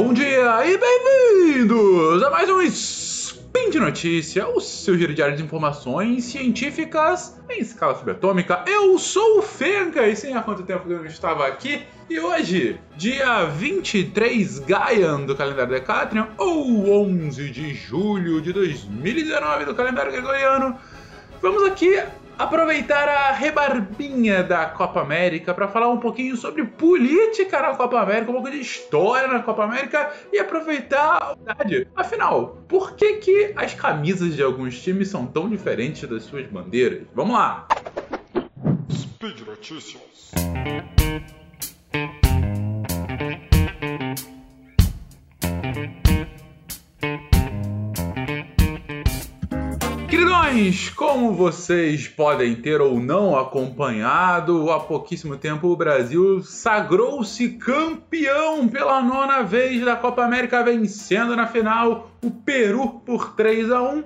Bom dia e bem-vindos a mais um Spin de Notícia, o seu giro diário de informações científicas em escala subatômica. Eu sou o Fenka e sem há quanto tempo que eu não estava aqui. E hoje, dia 23 Gaian do calendário Decatrian, ou 11 de julho de 2019 do calendário gregoriano, vamos aqui aproveitar a rebarbinha da Copa América para falar um pouquinho sobre política na Copa América, um pouco de história na Copa América e aproveitar a verdade. Afinal, por que, que as camisas de alguns times são tão diferentes das suas bandeiras? Vamos lá! Speed Notícias. Queridões, como vocês podem ter ou não acompanhado, há pouquíssimo tempo o Brasil sagrou-se campeão pela nona vez da Copa América, vencendo na final o Peru por 3 a 1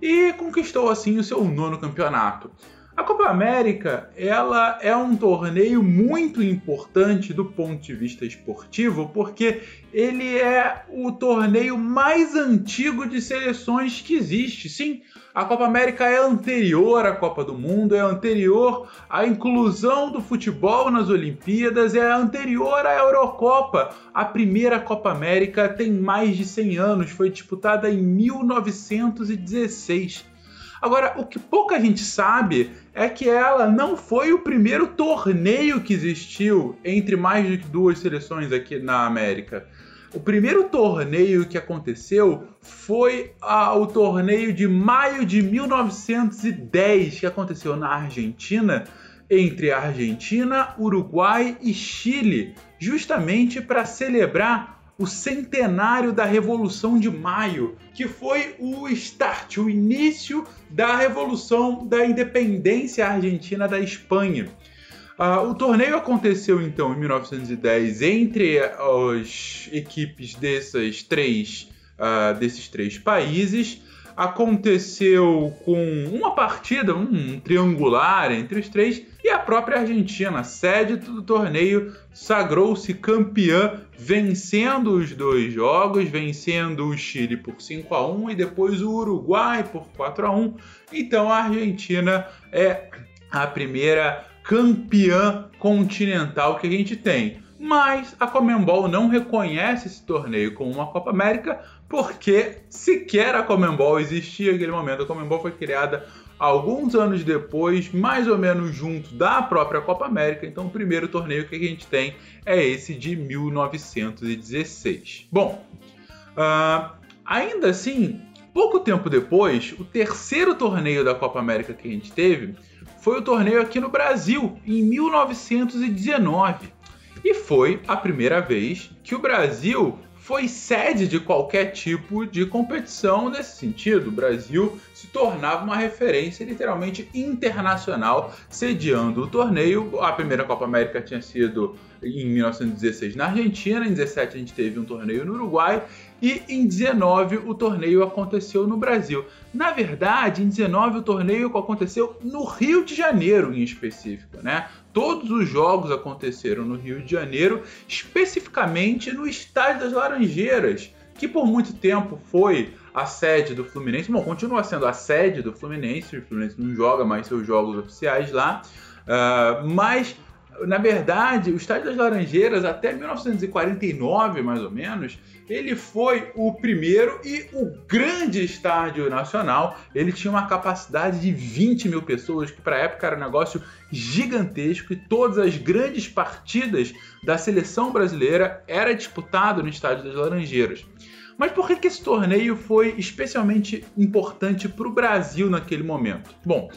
e conquistou assim o seu nono campeonato. A Copa América, ela é um torneio muito importante do ponto de vista esportivo, porque ele é o torneio mais antigo de seleções que existe. Sim, a Copa América é anterior à Copa do Mundo, é anterior à inclusão do futebol nas Olimpíadas, é anterior à Eurocopa. A primeira Copa América tem mais de 100 anos, foi disputada em 1916. Agora, o que pouca gente sabe é que ela não foi o primeiro torneio que existiu entre mais de duas seleções aqui na América. O primeiro torneio que aconteceu foi ah, o torneio de maio de 1910, que aconteceu na Argentina, entre Argentina, Uruguai e Chile, justamente para celebrar o centenário da Revolução de Maio, que foi o start, o início da Revolução da Independência Argentina da Espanha. Uh, o torneio aconteceu então em 1910 entre as equipes dessas três, uh, desses três países aconteceu com uma partida, um triangular entre os três, e a própria Argentina, sede do torneio, sagrou-se campeã, vencendo os dois jogos, vencendo o Chile por 5 a 1 e depois o Uruguai por 4 a 1. Então a Argentina é a primeira campeã continental que a gente tem. Mas a Comembol não reconhece esse torneio como uma Copa América porque sequer a Comembol existia naquele momento. A Comembol foi criada alguns anos depois, mais ou menos junto da própria Copa América. Então, o primeiro torneio que a gente tem é esse de 1916. Bom, uh, ainda assim, pouco tempo depois, o terceiro torneio da Copa América que a gente teve foi o torneio aqui no Brasil, em 1919. E foi a primeira vez que o Brasil foi sede de qualquer tipo de competição nesse sentido. O Brasil se tornava uma referência literalmente internacional, sediando o torneio. A primeira Copa América tinha sido em 1916 na Argentina, em 17 a gente teve um torneio no Uruguai e em 19 o torneio aconteceu no Brasil. Na verdade, em 19 o torneio aconteceu no Rio de Janeiro em específico, né? Todos os jogos aconteceram no Rio de Janeiro, especificamente no Estádio das Laranjeiras, que por muito tempo foi a sede do Fluminense. Bom, continua sendo a sede do Fluminense, o Fluminense não joga mais seus jogos oficiais lá, uh, mas na verdade, o Estádio das Laranjeiras, até 1949, mais ou menos, ele foi o primeiro e o grande estádio nacional. Ele tinha uma capacidade de 20 mil pessoas, que para a época era um negócio gigantesco, e todas as grandes partidas da seleção brasileira era disputado no Estádio das Laranjeiras. Mas por que, esse torneio foi especialmente importante para o Brasil naquele momento? Bom,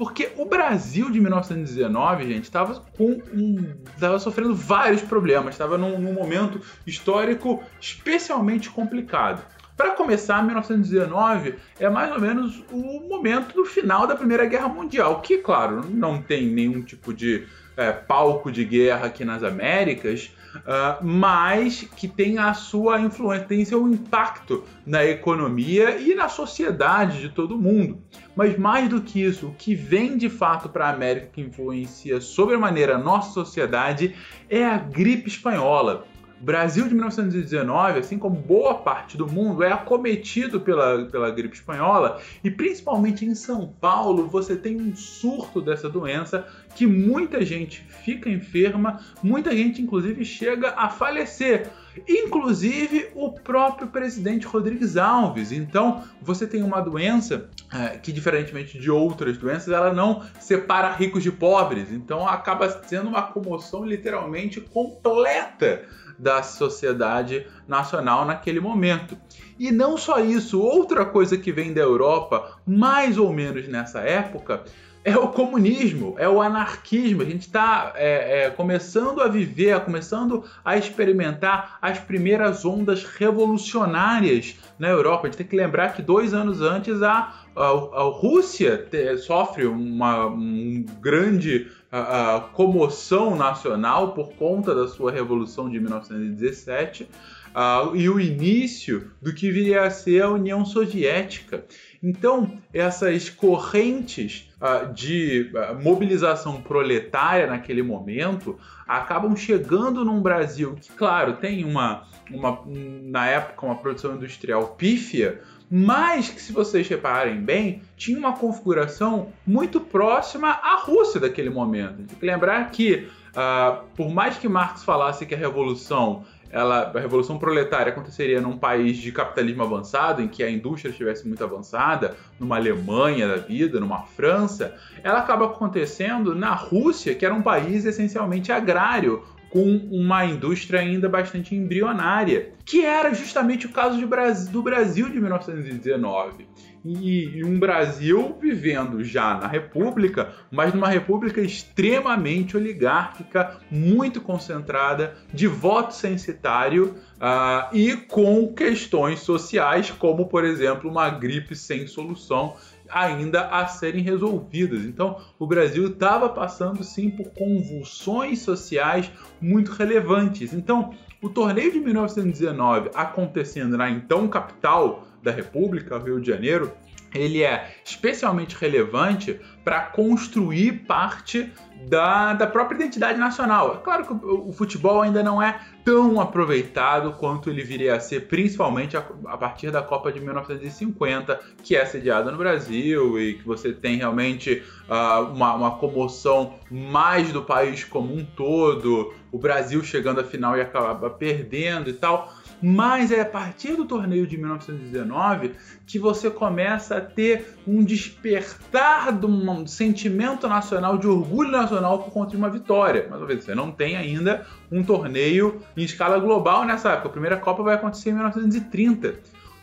porque o Brasil de 1919, gente, estava com um, estava sofrendo vários problemas, estava num, num momento histórico especialmente complicado. Para começar, 1919 é mais ou menos o momento do final da Primeira Guerra Mundial, que, claro, não tem nenhum tipo de é, palco de guerra aqui nas Américas, uh, mas que tem a sua influência, tem seu impacto na economia e na sociedade de todo mundo. Mas mais do que isso, o que vem de fato para a América que influencia sobremaneira a nossa sociedade é a gripe espanhola. Brasil de 1919, assim como boa parte do mundo, é acometido pela, pela gripe espanhola e principalmente em São Paulo você tem um surto dessa doença que muita gente fica enferma, muita gente inclusive chega a falecer inclusive o próprio presidente Rodrigues Alves. Então, você tem uma doença é, que, diferentemente de outras doenças, ela não separa ricos de pobres. Então, acaba sendo uma comoção literalmente completa da sociedade nacional naquele momento. E não só isso, outra coisa que vem da Europa, mais ou menos nessa época, é o comunismo, é o anarquismo. A gente está é, é, começando a viver, começando a experimentar as primeiras ondas revolucionárias na Europa. A gente tem que lembrar que dois anos antes a, a, a Rússia te, sofre uma um grande a, a comoção nacional por conta da sua revolução de 1917 uh, e o início do que viria a ser a União Soviética. Então, essas correntes de mobilização proletária naquele momento acabam chegando num Brasil que, claro, tem uma, uma na época, uma produção industrial pífia, mas que, se vocês reparem bem, tinha uma configuração muito próxima à Rússia daquele momento. Tem que lembrar que, uh, por mais que Marx falasse que a revolução ela, a revolução proletária aconteceria num país de capitalismo avançado, em que a indústria estivesse muito avançada, numa Alemanha da vida, numa França, ela acaba acontecendo na Rússia, que era um país essencialmente agrário, com uma indústria ainda bastante embrionária, que era justamente o caso do Brasil de 1919 e, um Brasil vivendo já na República, mas numa República extremamente oligárquica, muito concentrada, de voto censitário uh, e com questões sociais, como, por exemplo, uma gripe sem solução ainda a serem resolvidas. Então, o Brasil estava passando sim por convulsões sociais muito relevantes. Então, o torneio de 1919 acontecendo na então capital da República, Rio de Janeiro, ele é especialmente relevante para construir parte da, da própria identidade nacional. É claro que o, o, futebol ainda não é tão aproveitado quanto ele viria a ser, principalmente a, a, partir da Copa de 1950, que é sediada no Brasil e que você tem realmente uh, uma, uma comoção mais do país como um todo, o Brasil chegando à final e acaba perdendo e tal mas é a partir do torneio de 1919 que você começa a ter um despertar de um sentimento nacional, de orgulho nacional por conta de uma vitória. Mas você não tem ainda um torneio em escala global nessa época. A primeira Copa vai acontecer em 1930.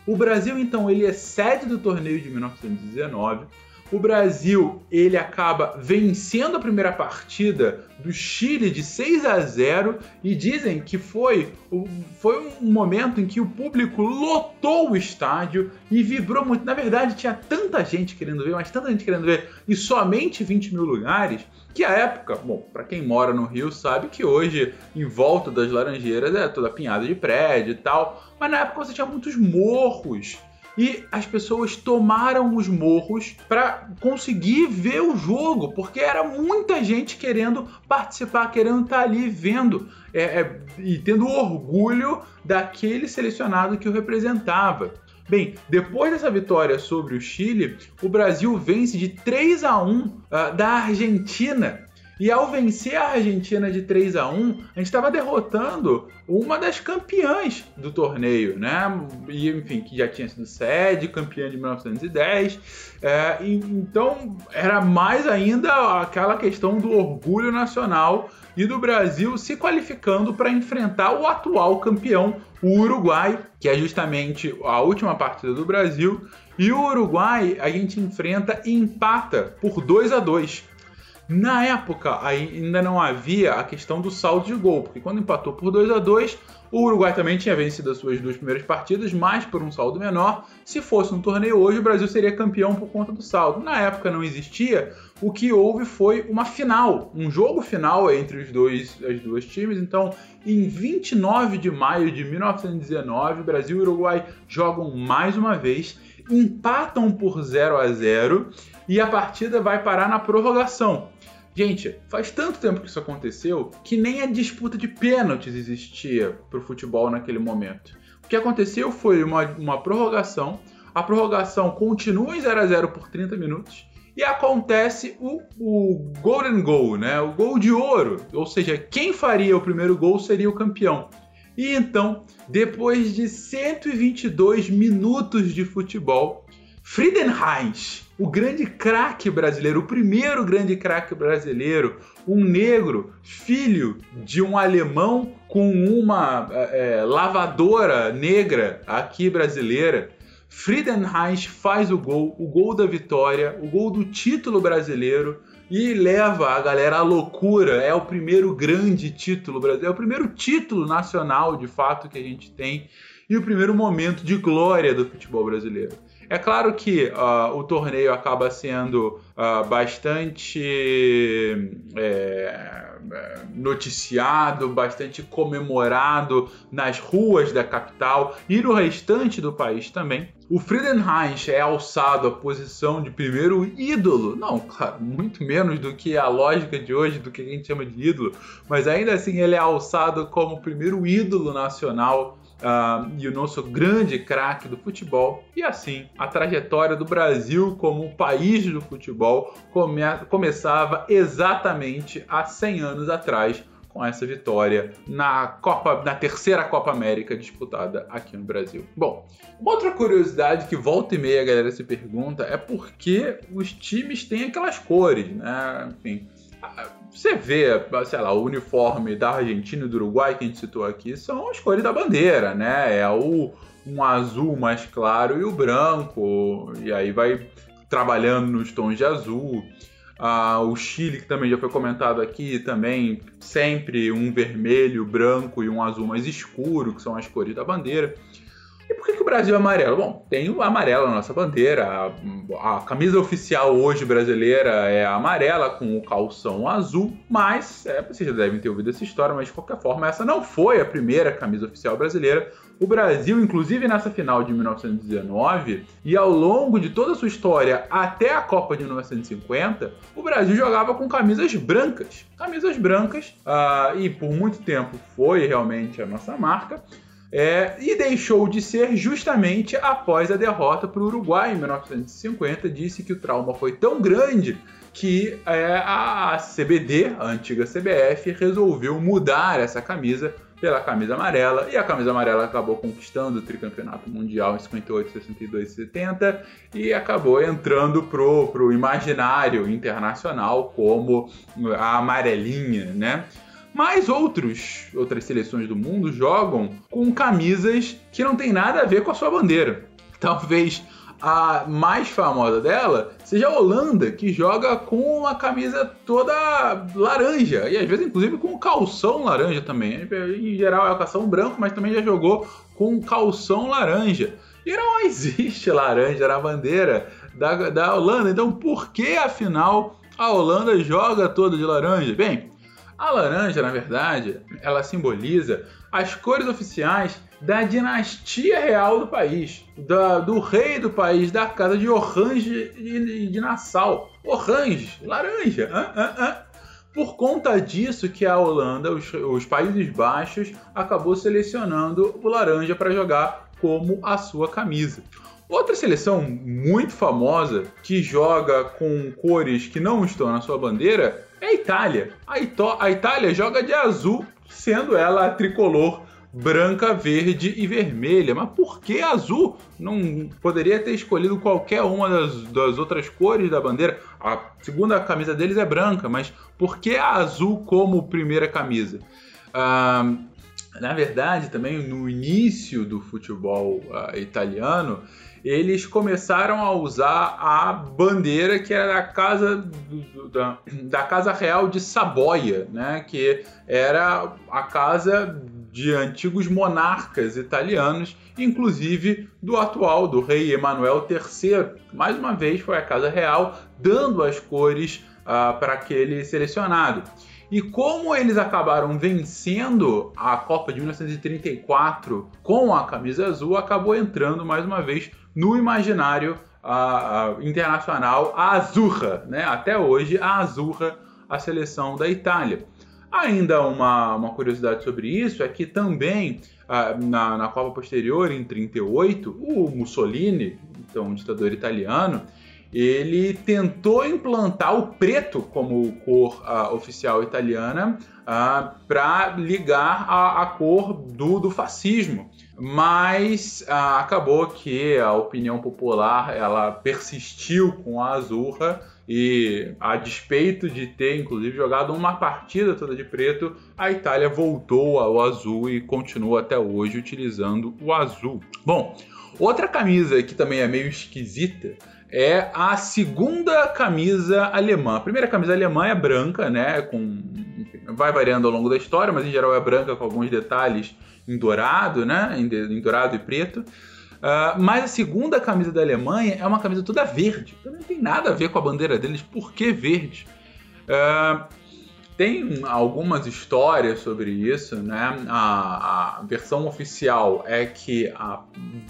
O Brasil, então, ele é sede do torneio de 1919 o Brasil ele acaba vencendo a primeira partida do Chile de 6 a 0 e dizem que foi, foi um momento em que o público lotou o estádio e vibrou muito. Na verdade, tinha tanta gente querendo ver, mas tanta gente querendo ver, e somente 20 mil lugares, que a época, bom, para quem mora no Rio sabe que hoje em volta das Laranjeiras é toda pinhada de prédio e tal, mas na época você tinha muitos morros e as pessoas tomaram os morros para conseguir ver o jogo, porque era muita gente querendo participar, querendo estar tá ali vendo é, é, e tendo orgulho daquele selecionado que o representava. Bem, depois dessa vitória sobre o Chile, o Brasil vence de 3 a 1 uh, ah, da Argentina e ao vencer a Argentina de 3 a 1 a gente estava derrotando uma das campeãs do torneio, né? E, enfim, que já tinha sido sede, campeã de 1910. É, e, então, era mais ainda aquela questão do orgulho nacional e do Brasil se qualificando para enfrentar o atual campeão, o Uruguai, que é justamente a última partida do Brasil. E o Uruguai a gente enfrenta e empata por 2 a 2 na época, ainda não havia a questão do saldo de gol, porque quando empatou por 2 a 2 o Uruguai também tinha vencido as suas duas primeiras partidas, mas por um saldo menor. Se fosse um torneio hoje, o Brasil seria campeão por conta do saldo. Na época não existia, o que houve foi uma final, um jogo final entre os dois, as duas times. Então, em 29 de maio de 1919, Brasil e Uruguai jogam mais uma vez, empatam por 0 a 0 e a partida vai parar na prorrogação. Gente, faz tanto tempo que isso aconteceu que nem a disputa de pênaltis existia pro futebol naquele momento. O que aconteceu foi uma, uma prorrogação. A prorrogação continua em 0 a 0 por 30 minutos e acontece o, o Golden Goal, né? O gol de ouro. Ou seja, quem faria o primeiro gol seria o campeão. E então, depois de 122 minutos de futebol, Friedenreich, o grande craque brasileiro, o primeiro grande craque brasileiro, um negro, filho de um alemão com uma é, lavadora negra aqui brasileira, Friedenreich faz o gol, o gol da vitória, o gol do título brasileiro e leva a galera à loucura. É o primeiro grande título brasileiro, é o primeiro título nacional de fato que a gente tem e o primeiro momento de glória do futebol brasileiro. É claro que uh, o torneio acaba sendo uh, bastante é, noticiado, bastante comemorado nas ruas da capital e no restante do país também. O Friedenreich é alçado à posição de primeiro ídolo, não, claro, muito menos do que a lógica de hoje, do que a gente chama de ídolo, mas ainda assim ele é alçado como primeiro ídolo nacional uh, e o nosso grande craque do futebol. E assim, a trajetória do Brasil como país do futebol come começava exatamente há 100 anos atrás com essa vitória na Copa, na terceira Copa América disputada aqui no Brasil. Bom, uma outra curiosidade que volta e meia a galera se pergunta é por que os times têm aquelas cores, né? Enfim, você vê, sei lá, o uniforme da Argentina e do Uruguai que a gente citou aqui são as cores da bandeira, né? É o um azul mais claro e o branco, e aí vai trabalhando nos tons de azul. Ah, o Chile, que também já foi comentado aqui, também sempre um vermelho, branco e um azul mais escuro, que são as cores da bandeira. E por que, que o Brasil é amarelo? Bom, tem o amarelo na nossa bandeira. A, a, camisa oficial hoje brasileira é amarela com o calção azul, mas é, vocês já devem ter ouvido essa história, mas de qualquer forma, essa não foi a primeira camisa oficial brasileira. O Brasil, inclusive nessa final de 1919 e ao longo de toda a sua história até a Copa de 1950, o Brasil jogava com camisas brancas. Camisas brancas, uh, e por muito tempo foi realmente a nossa marca. É, e deixou de ser justamente após a derrota para o Uruguai em 1950. Disse que o trauma foi tão grande que é, a CBD, a antiga CBF, resolveu mudar essa camisa pela camisa amarela e a camisa amarela acabou conquistando o tricampeonato mundial em 58, 62 e 70 e acabou entrando pro, pro imaginário internacional como a amarelinha, né? Mas outros, outras seleções do mundo jogam com camisas que não tem nada a ver com a sua bandeira. Talvez a mais famosa dela seja a Holanda, que joga com uma camisa toda laranja, e às vezes inclusive com calção laranja também. Em geral é o calção branco, mas também já jogou com calção laranja. E não existe laranja na bandeira da, da Holanda, então por que afinal a Holanda joga toda de laranja? Bem, a laranja, na verdade, ela simboliza as cores oficiais da dinastia real do país, da, do rei do país, da casa de Orange de, de Nassau. Orange, laranja. Por conta disso que a Holanda, os, os Países Baixos, acabou selecionando o laranja para jogar como a sua camisa. Outra seleção muito famosa que joga com cores que não estão na sua bandeira é a Itália. A, Ito a Itália joga de azul, sendo ela a tricolor branca, verde e vermelha. Mas por que azul? Não poderia ter escolhido qualquer uma das, das outras cores da bandeira. A segunda camisa deles é branca, mas por que a azul como primeira camisa? Ah, na verdade, também no início do futebol uh, italiano, eles começaram a usar a bandeira que era da casa, da, da, casa real de Saboia, né? que era a casa de antigos monarcas italianos, inclusive do atual, do rei Emanuel III. Mais uma vez foi a casa real dando as cores uh, para aquele selecionado. E como eles acabaram vencendo a Copa de 1934 com a camisa azul, acabou entrando mais uma vez no imaginário uh, uh, internacional a Azurra, né? Até hoje a Azurra a seleção da Itália. Ainda uma, uma curiosidade sobre isso é que também ah, na, na Copa posterior, em 38, o Mussolini, então um ditador italiano, ele tentou implantar o preto como cor uh, oficial italiana ah, para ligar a, a, cor do, do fascismo. Mas uh, acabou que a opinião popular ela persistiu com a azurra e a despeito de ter inclusive jogado uma partida toda de preto, a Itália voltou ao azul e continua até hoje utilizando o azul. Bom, outra camisa que também é meio esquisita é a segunda camisa alemã. A primeira camisa alemã é branca, né? Com, vai variando ao longo da história, mas em geral é branca com alguns detalhes em dourado, né? Em, em dourado e preto. Uh, mas a segunda camisa da Alemanha é uma camisa toda verde. Então não tem nada a ver com a bandeira deles. Por que verde? Uh, tem algumas histórias sobre isso, né? A, a, versão oficial é que a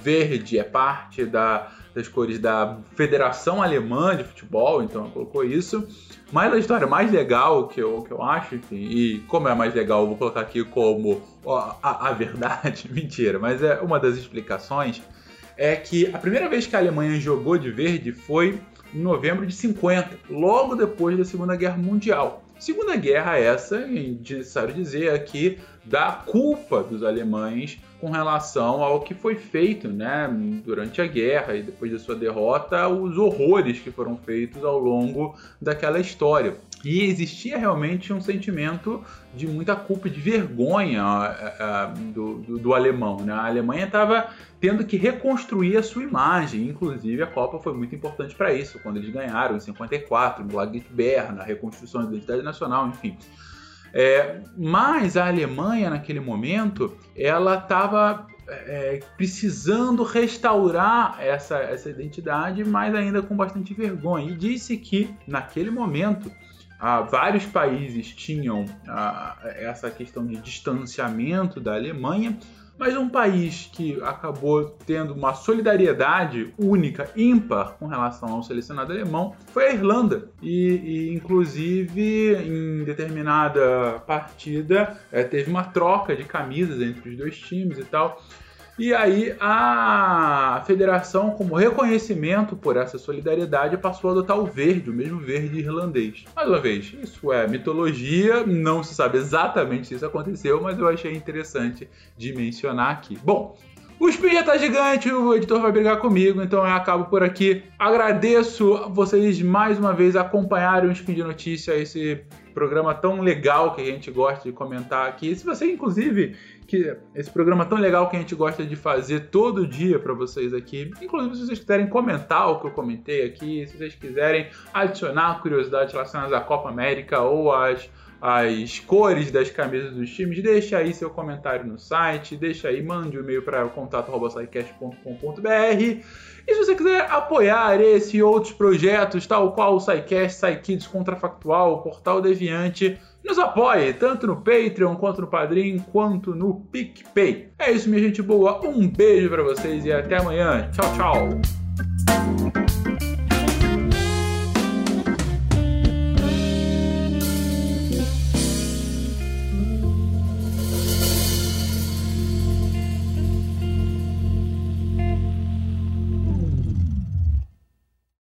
verde é parte da, das cores da Federação Alemã de Futebol, então ela colocou isso. Mas a história mais legal que eu, que eu acho, enfim, e como é mais legal, eu vou colocar aqui como a, a verdade, mentira, mas é uma das explicações, é que a primeira vez que a Alemanha jogou de verde foi em novembro de 50, logo depois da Segunda Guerra Mundial. Segunda Guerra essa, é necessário dizer aqui, da culpa dos alemães com relação ao que foi feito né, durante a guerra e depois da sua derrota, os horrores que foram feitos ao longo daquela história. E existia realmente um sentimento de muita culpa, de vergonha uh, do, do, do, alemão. Né? A Alemanha estava tendo que reconstruir a sua imagem, inclusive a Copa foi muito importante para isso, quando eles ganharam em 54, no Lago na reconstrução da identidade nacional, enfim. É, mas a Alemanha, naquele momento, ela estava é, precisando restaurar essa, essa identidade, mas ainda com bastante vergonha. E disse que, naquele momento, ah, vários países tinham ah, essa questão de distanciamento da Alemanha, mas um país que acabou tendo uma solidariedade única, ímpar, com relação ao selecionado alemão, foi a Irlanda. E, e inclusive, em determinada partida, é, teve uma troca de camisas entre os dois times e tal. E aí a federação, como reconhecimento por essa solidariedade, passou a adotar o verde, o mesmo verde irlandês. Mais uma vez, isso é mitologia, não se sabe exatamente se isso aconteceu, mas eu achei interessante de mencionar aqui. Bom, o Spin já tá gigante, o editor vai brigar comigo, então eu acabo por aqui. Agradeço vocês mais uma vez acompanharem o Spin de Notícia, esse programa tão legal que a gente gosta de comentar aqui. Se você, inclusive, que esse programa tão legal que a gente gosta de fazer todo dia para vocês aqui. Inclusive, se vocês quiserem comentar o que eu comentei aqui, se vocês quiserem adicionar curiosidades relacionadas à Copa América ou às as cores das camisas dos times, deixa aí seu comentário no site, deixa aí, mande um e-mail para contato.com.br. E se você quiser apoiar esse e outros projetos, tal qual o SciCast, SciKids Contrafactual, o Portal Deviante, nos apoie, tanto no Patreon, quanto no Padrim, quanto no PicPay. É isso, minha gente boa. Um beijo para vocês e até amanhã. Tchau, tchau.